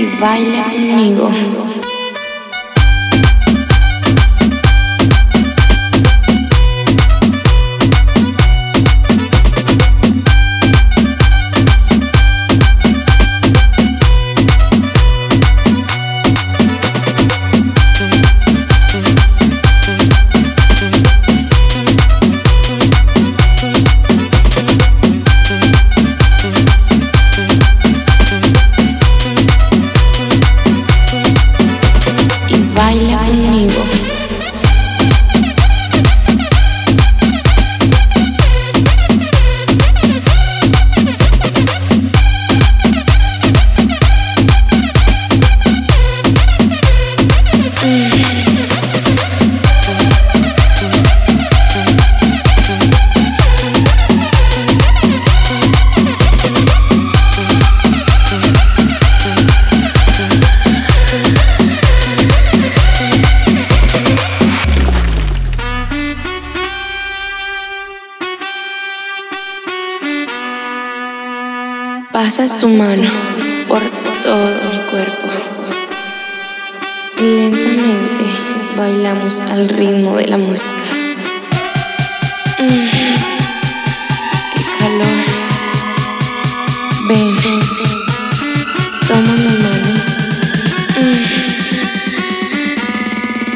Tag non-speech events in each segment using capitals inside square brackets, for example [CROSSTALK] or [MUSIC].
y baila conmigo.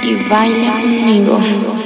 Y baila conmigo.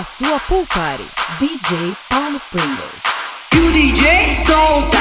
da sua pool party. DJ Paulo Pringles. E o DJ solta!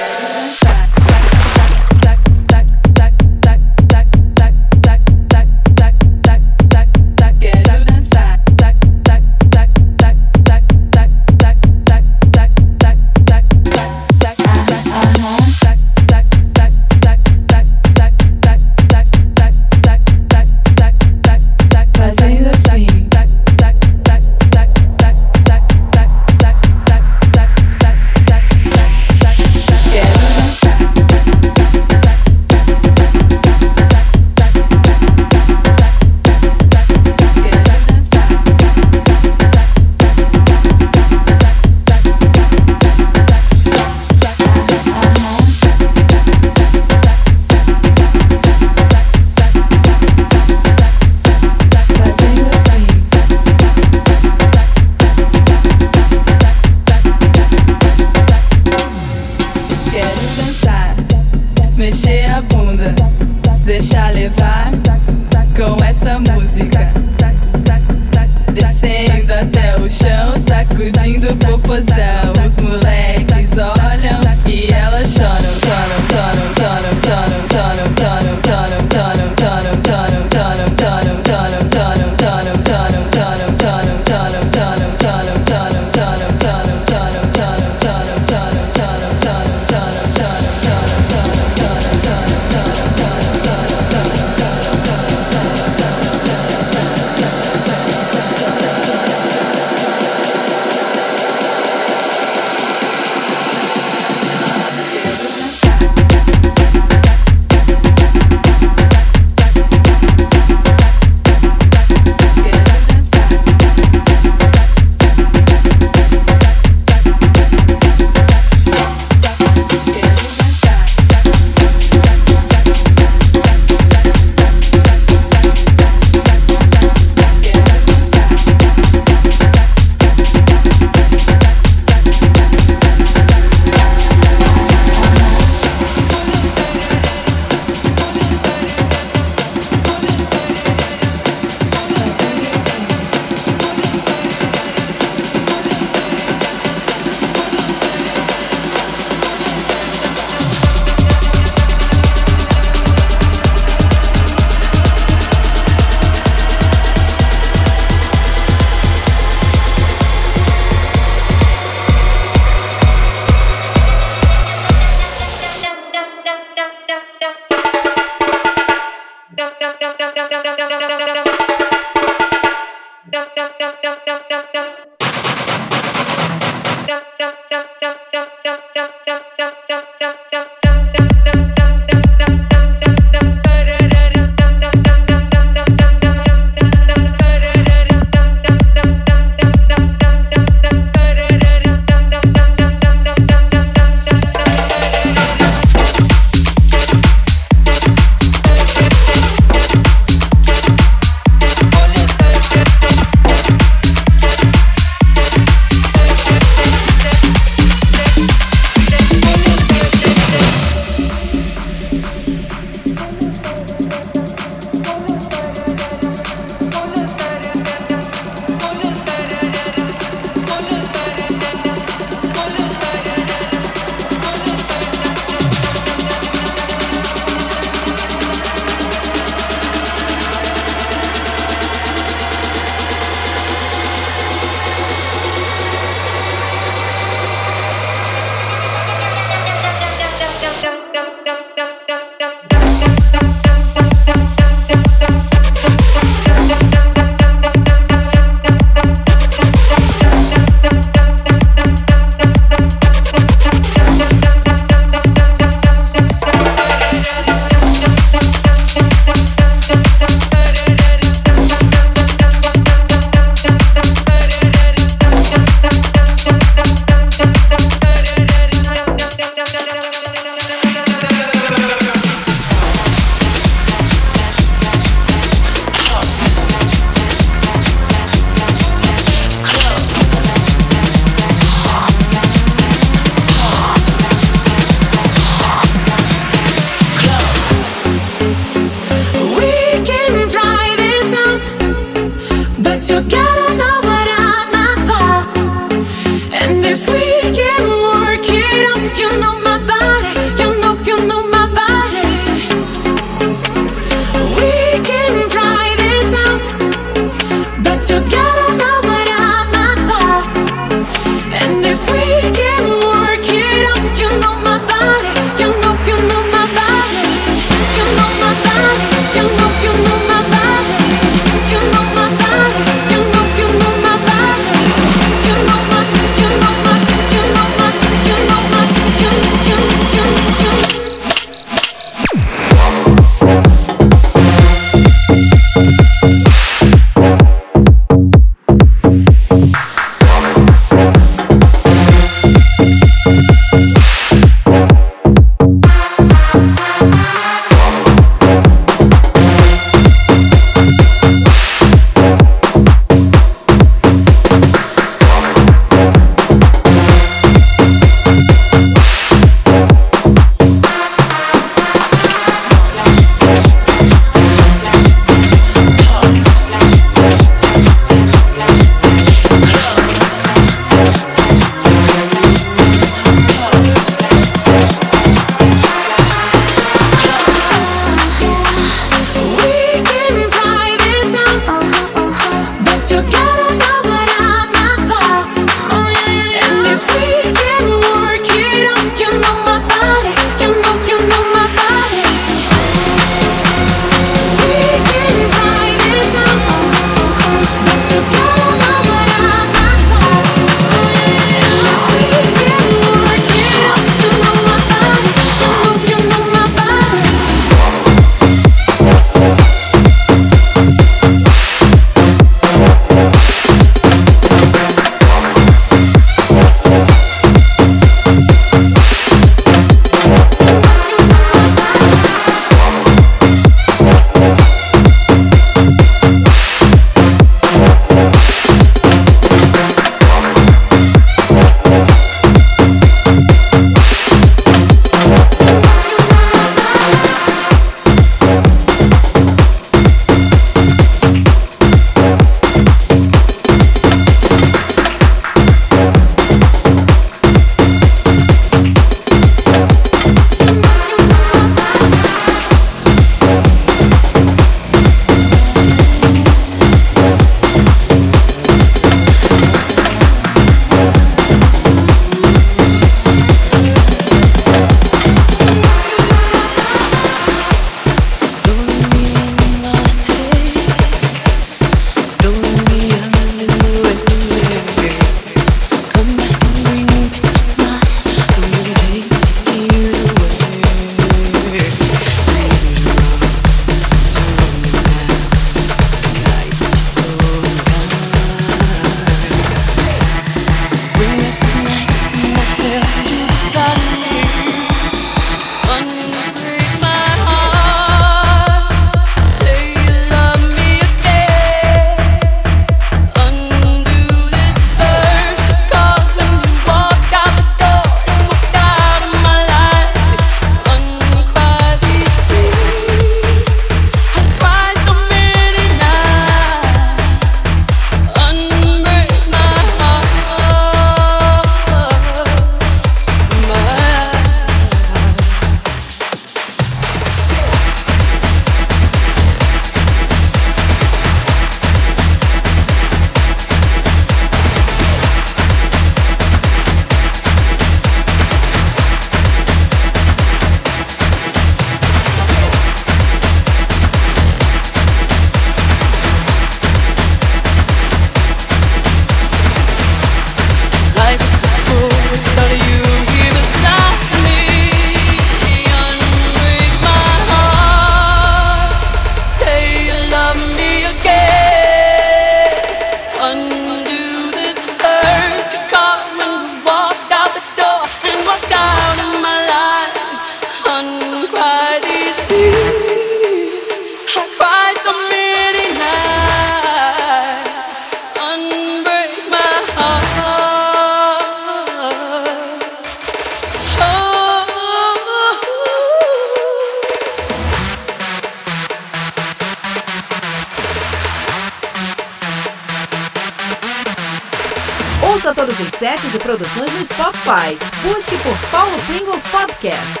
Nossos sets e produções no Spotify. Busque por Paulo Pringles Podcast.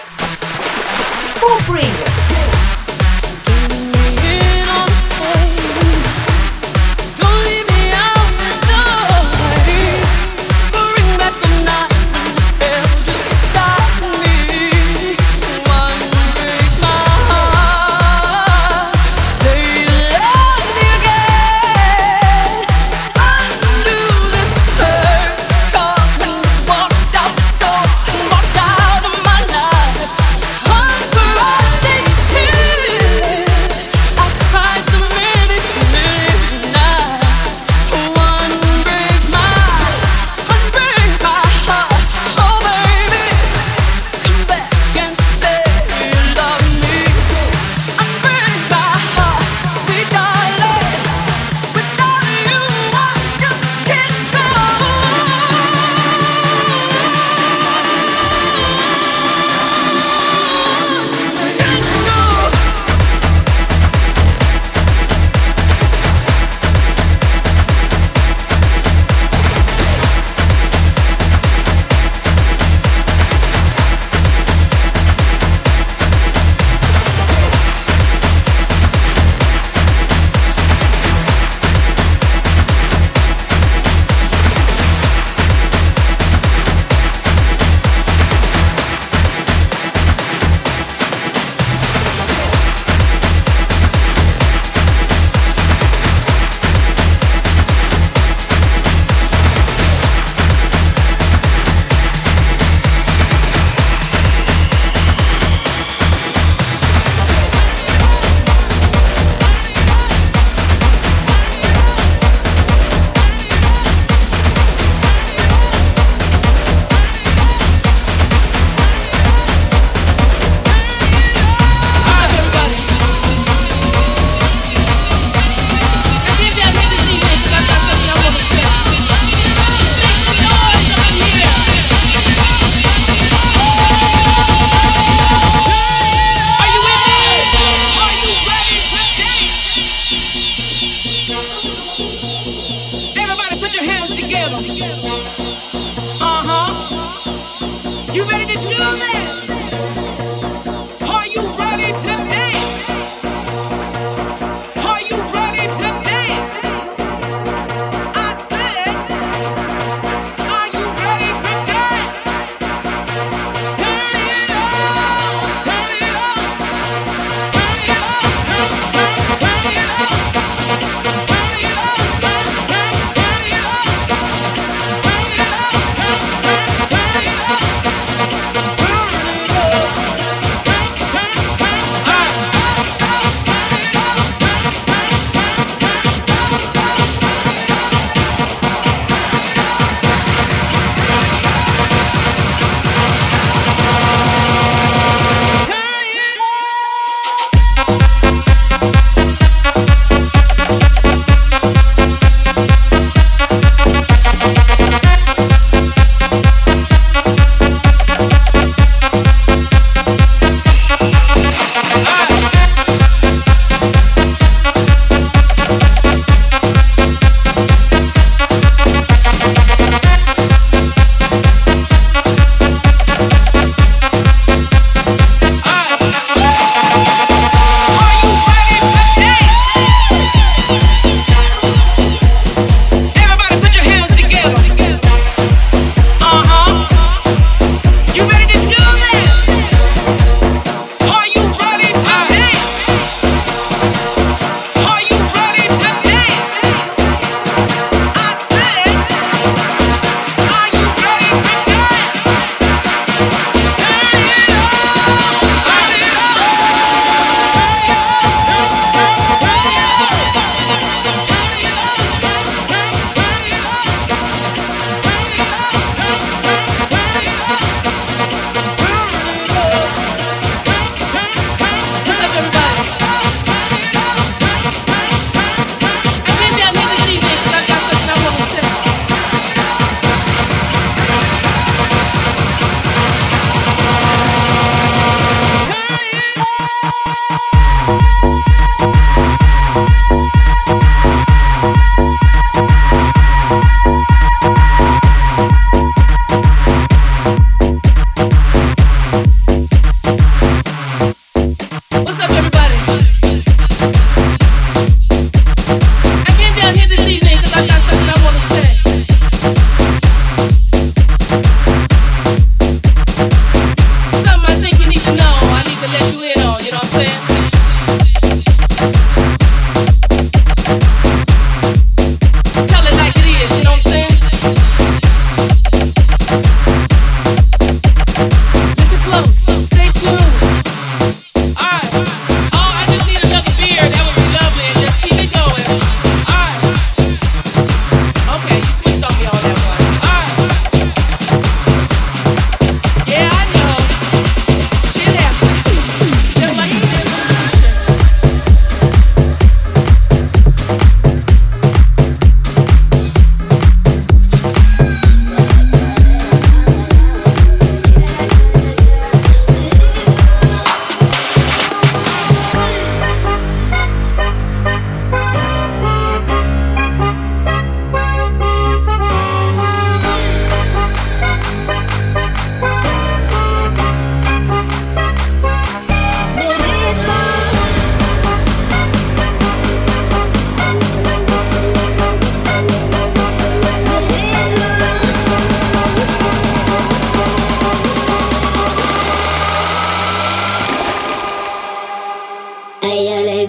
Paul Pringles.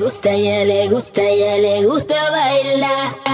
Gusta, a ella le gusta, a ella le gusta bailar.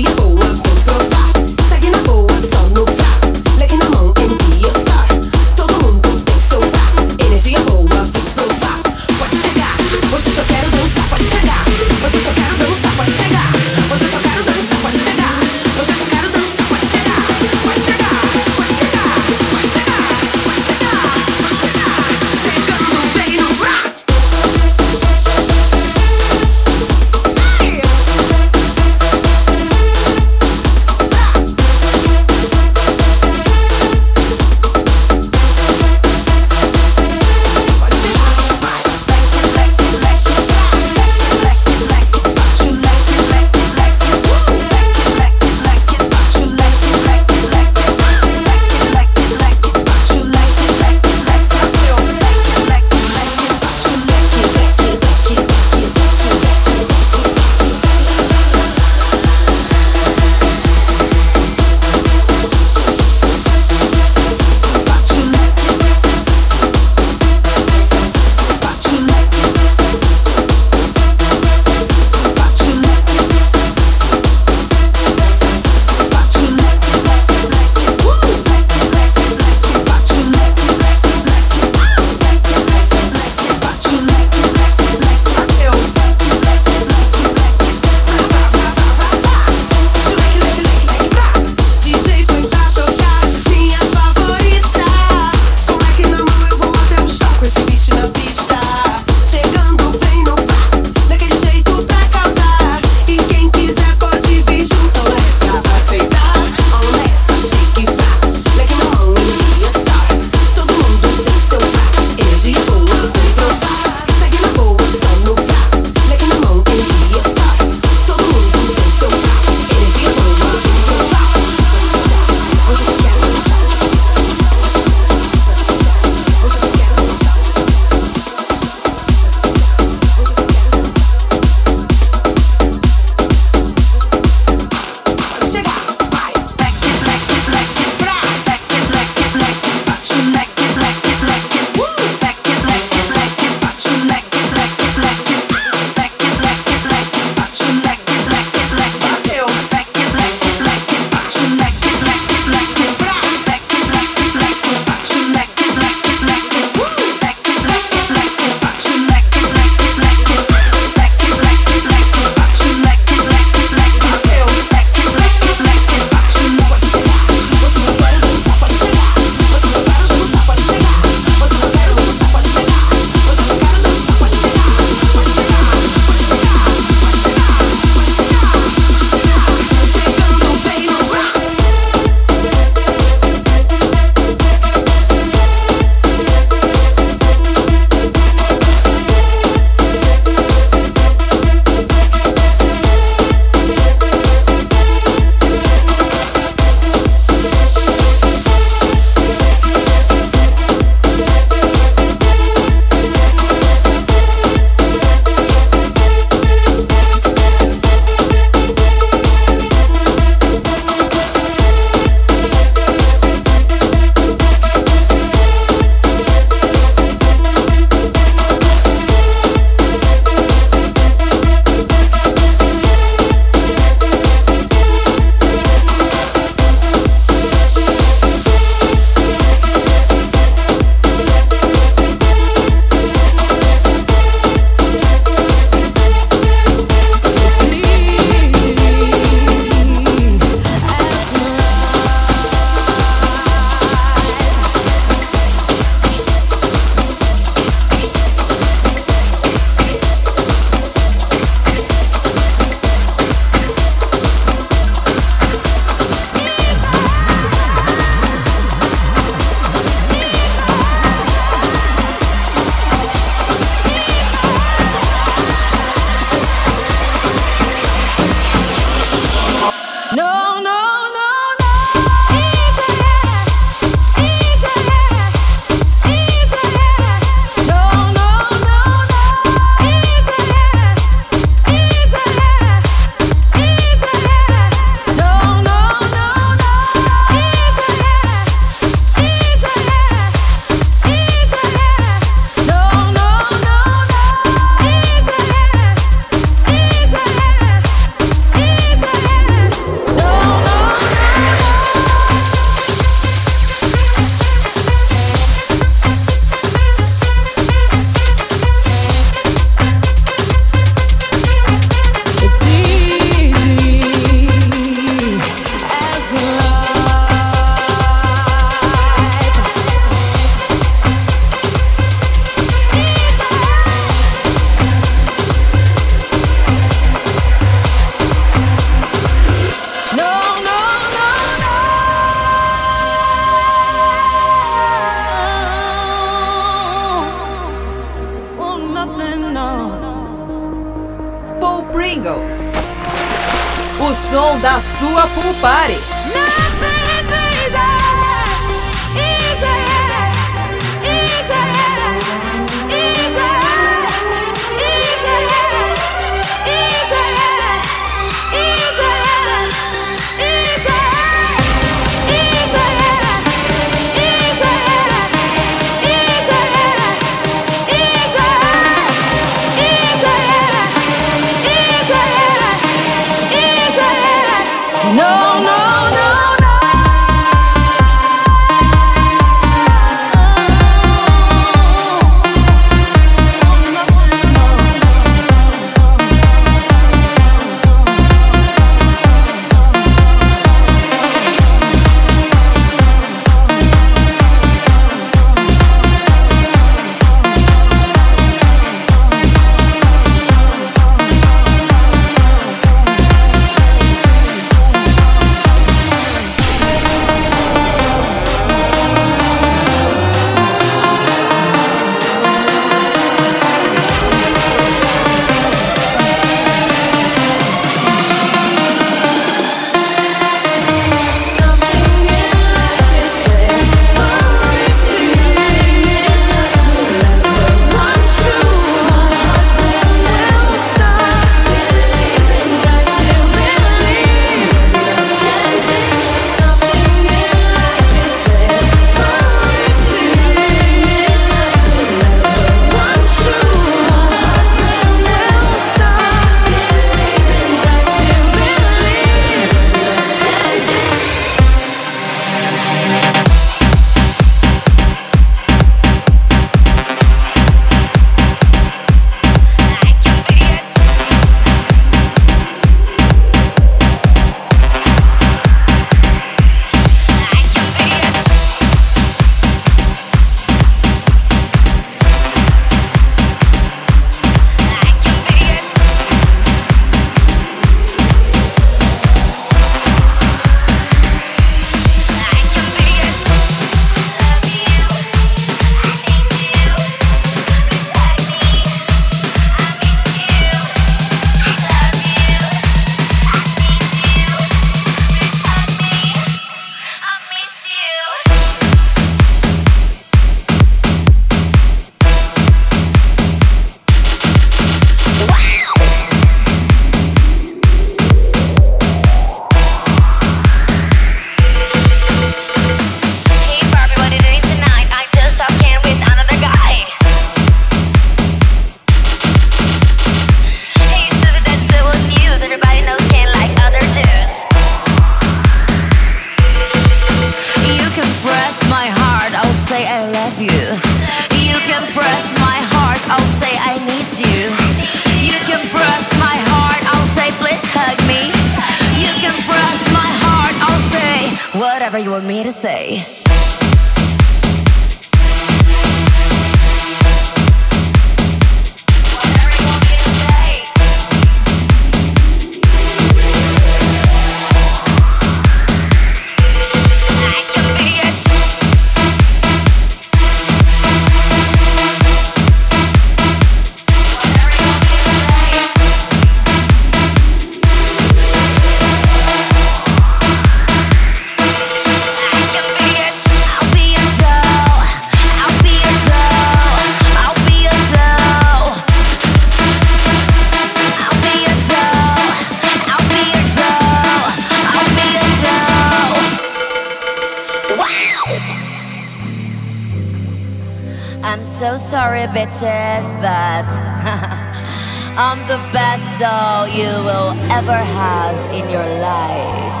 Bitches, but [LAUGHS] I'm the best doll you will ever have in your life.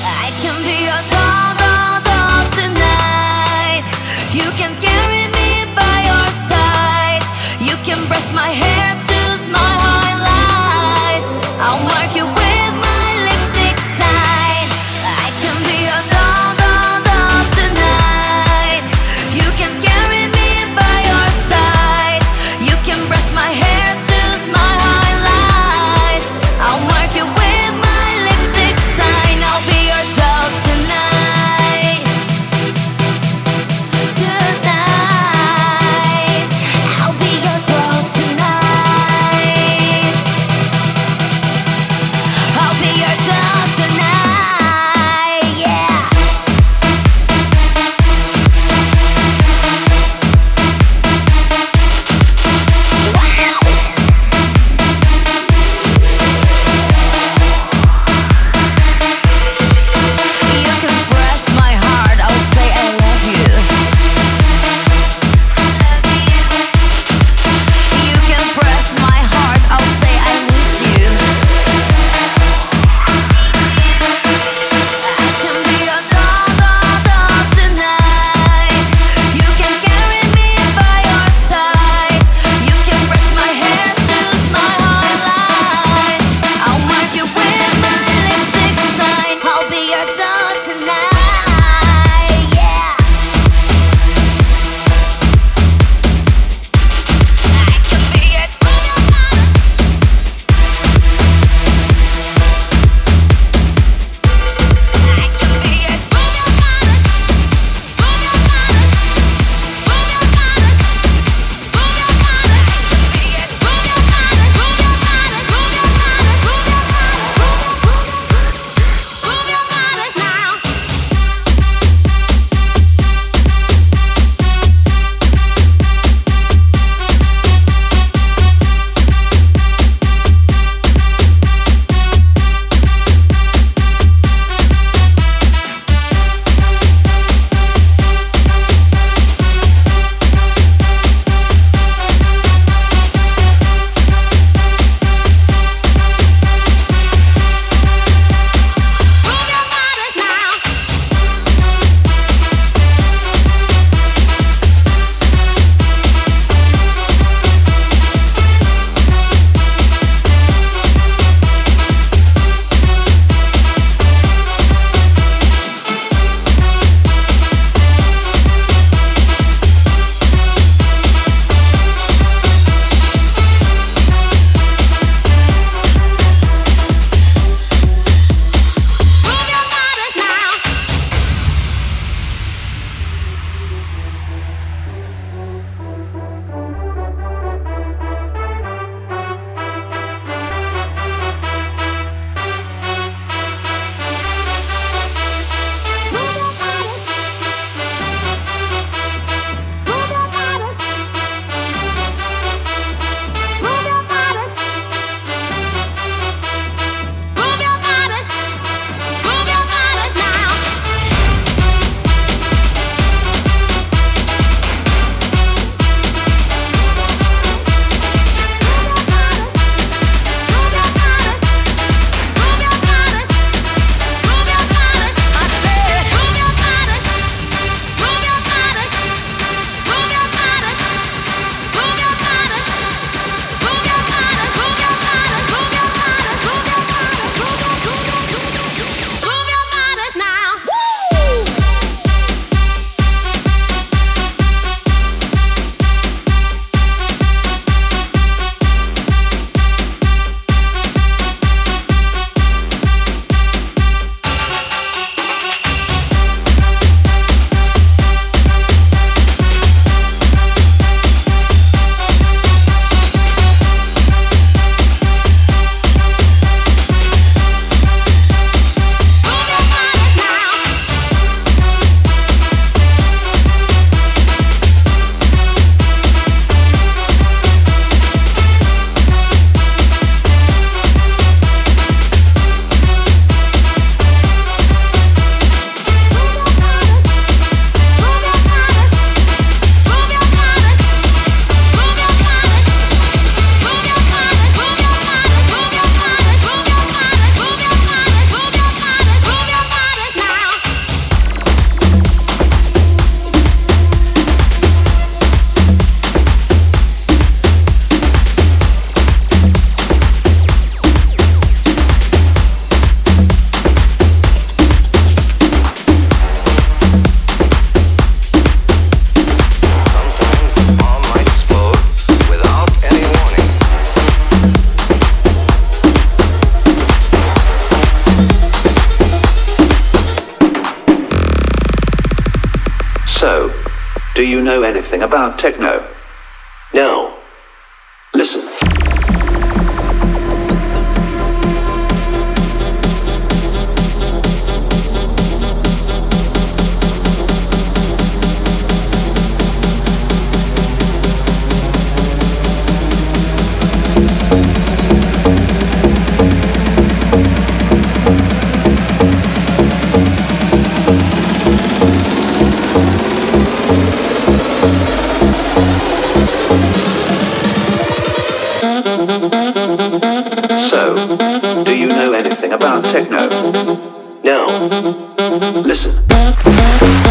I can be your doll, doll, doll tonight. You can carry me by your side. You can brush my hair, techno? No. Listen.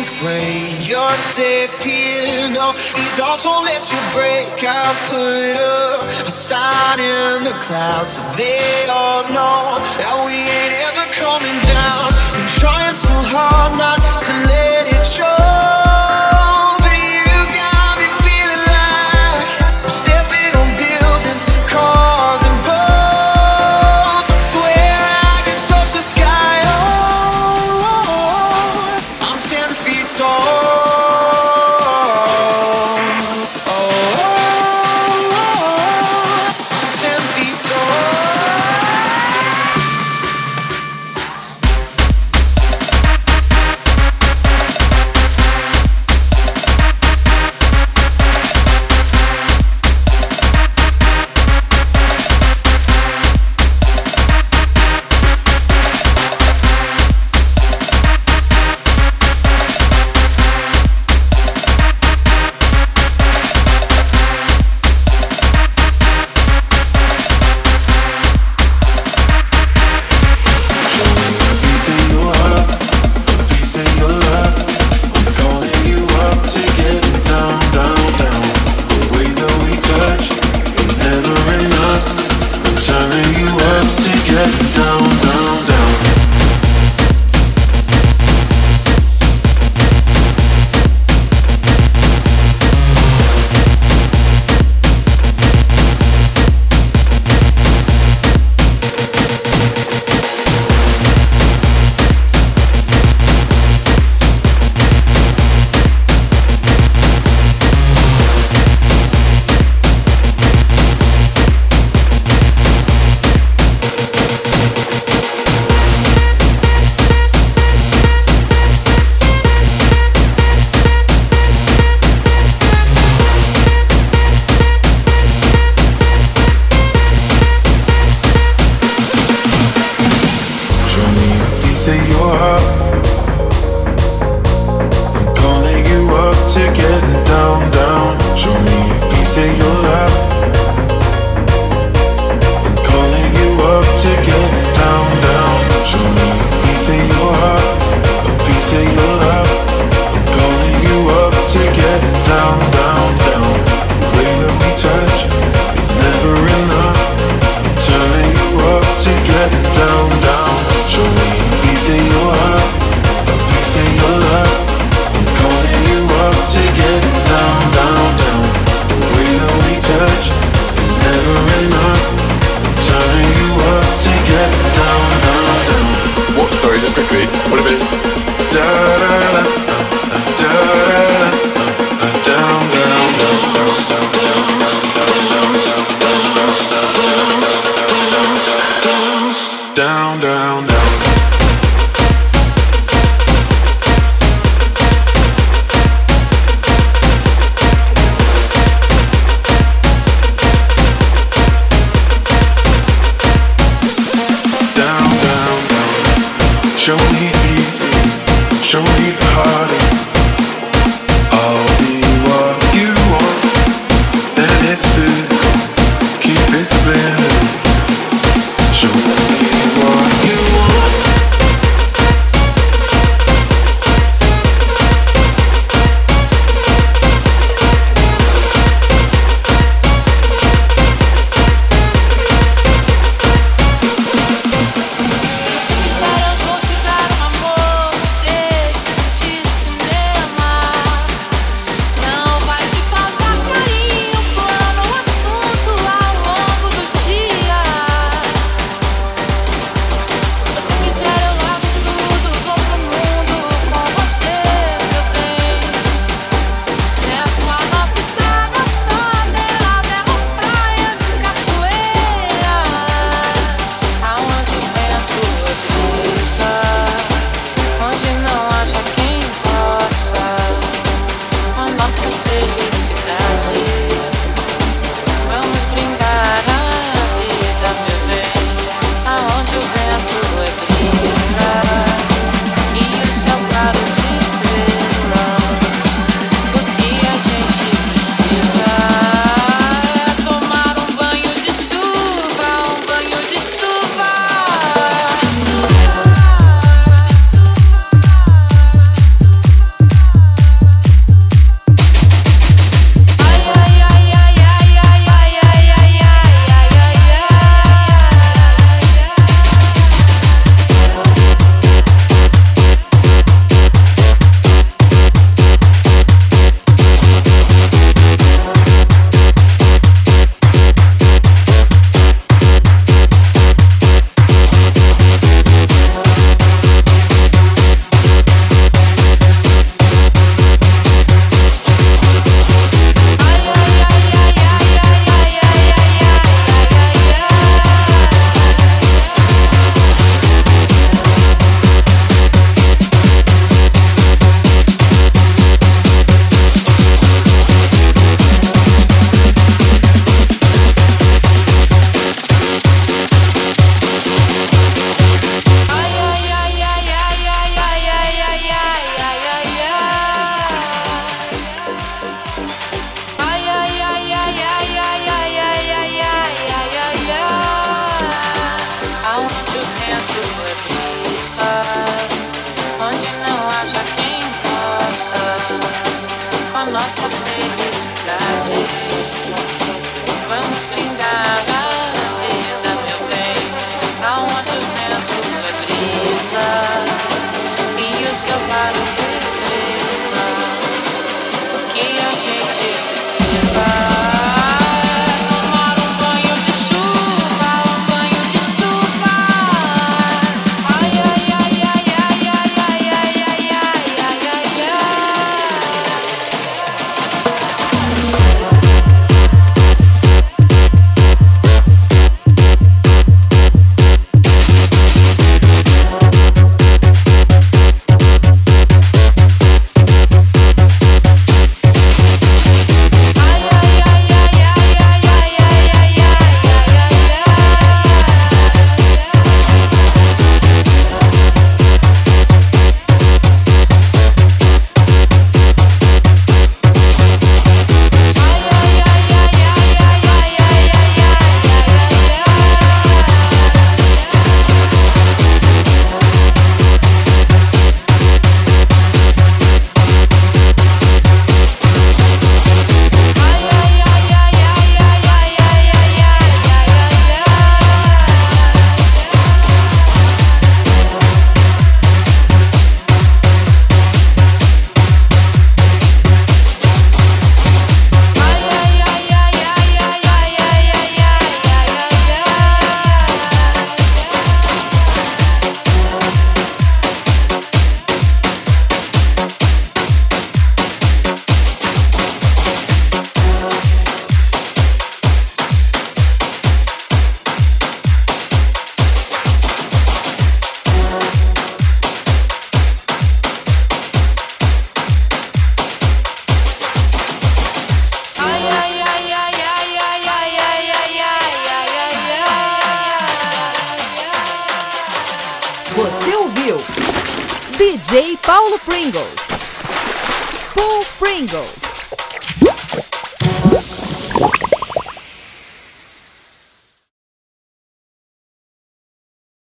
afraid. You're safe here. No, these odds won't let you break. I'll put up a sign in the clouds so they all know that we ain't ever coming down. I'm trying so hard not to let it show.